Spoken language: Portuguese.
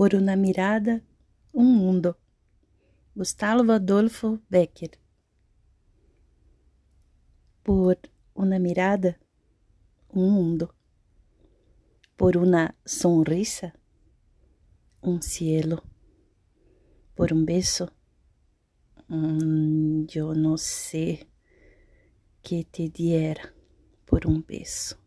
Por uma mirada, um mundo. Gustavo Adolfo Becker. Por uma mirada, um mundo. Por uma sonrisa, um cielo. Por um beso, hum, não sei sé que te diera por um beijo.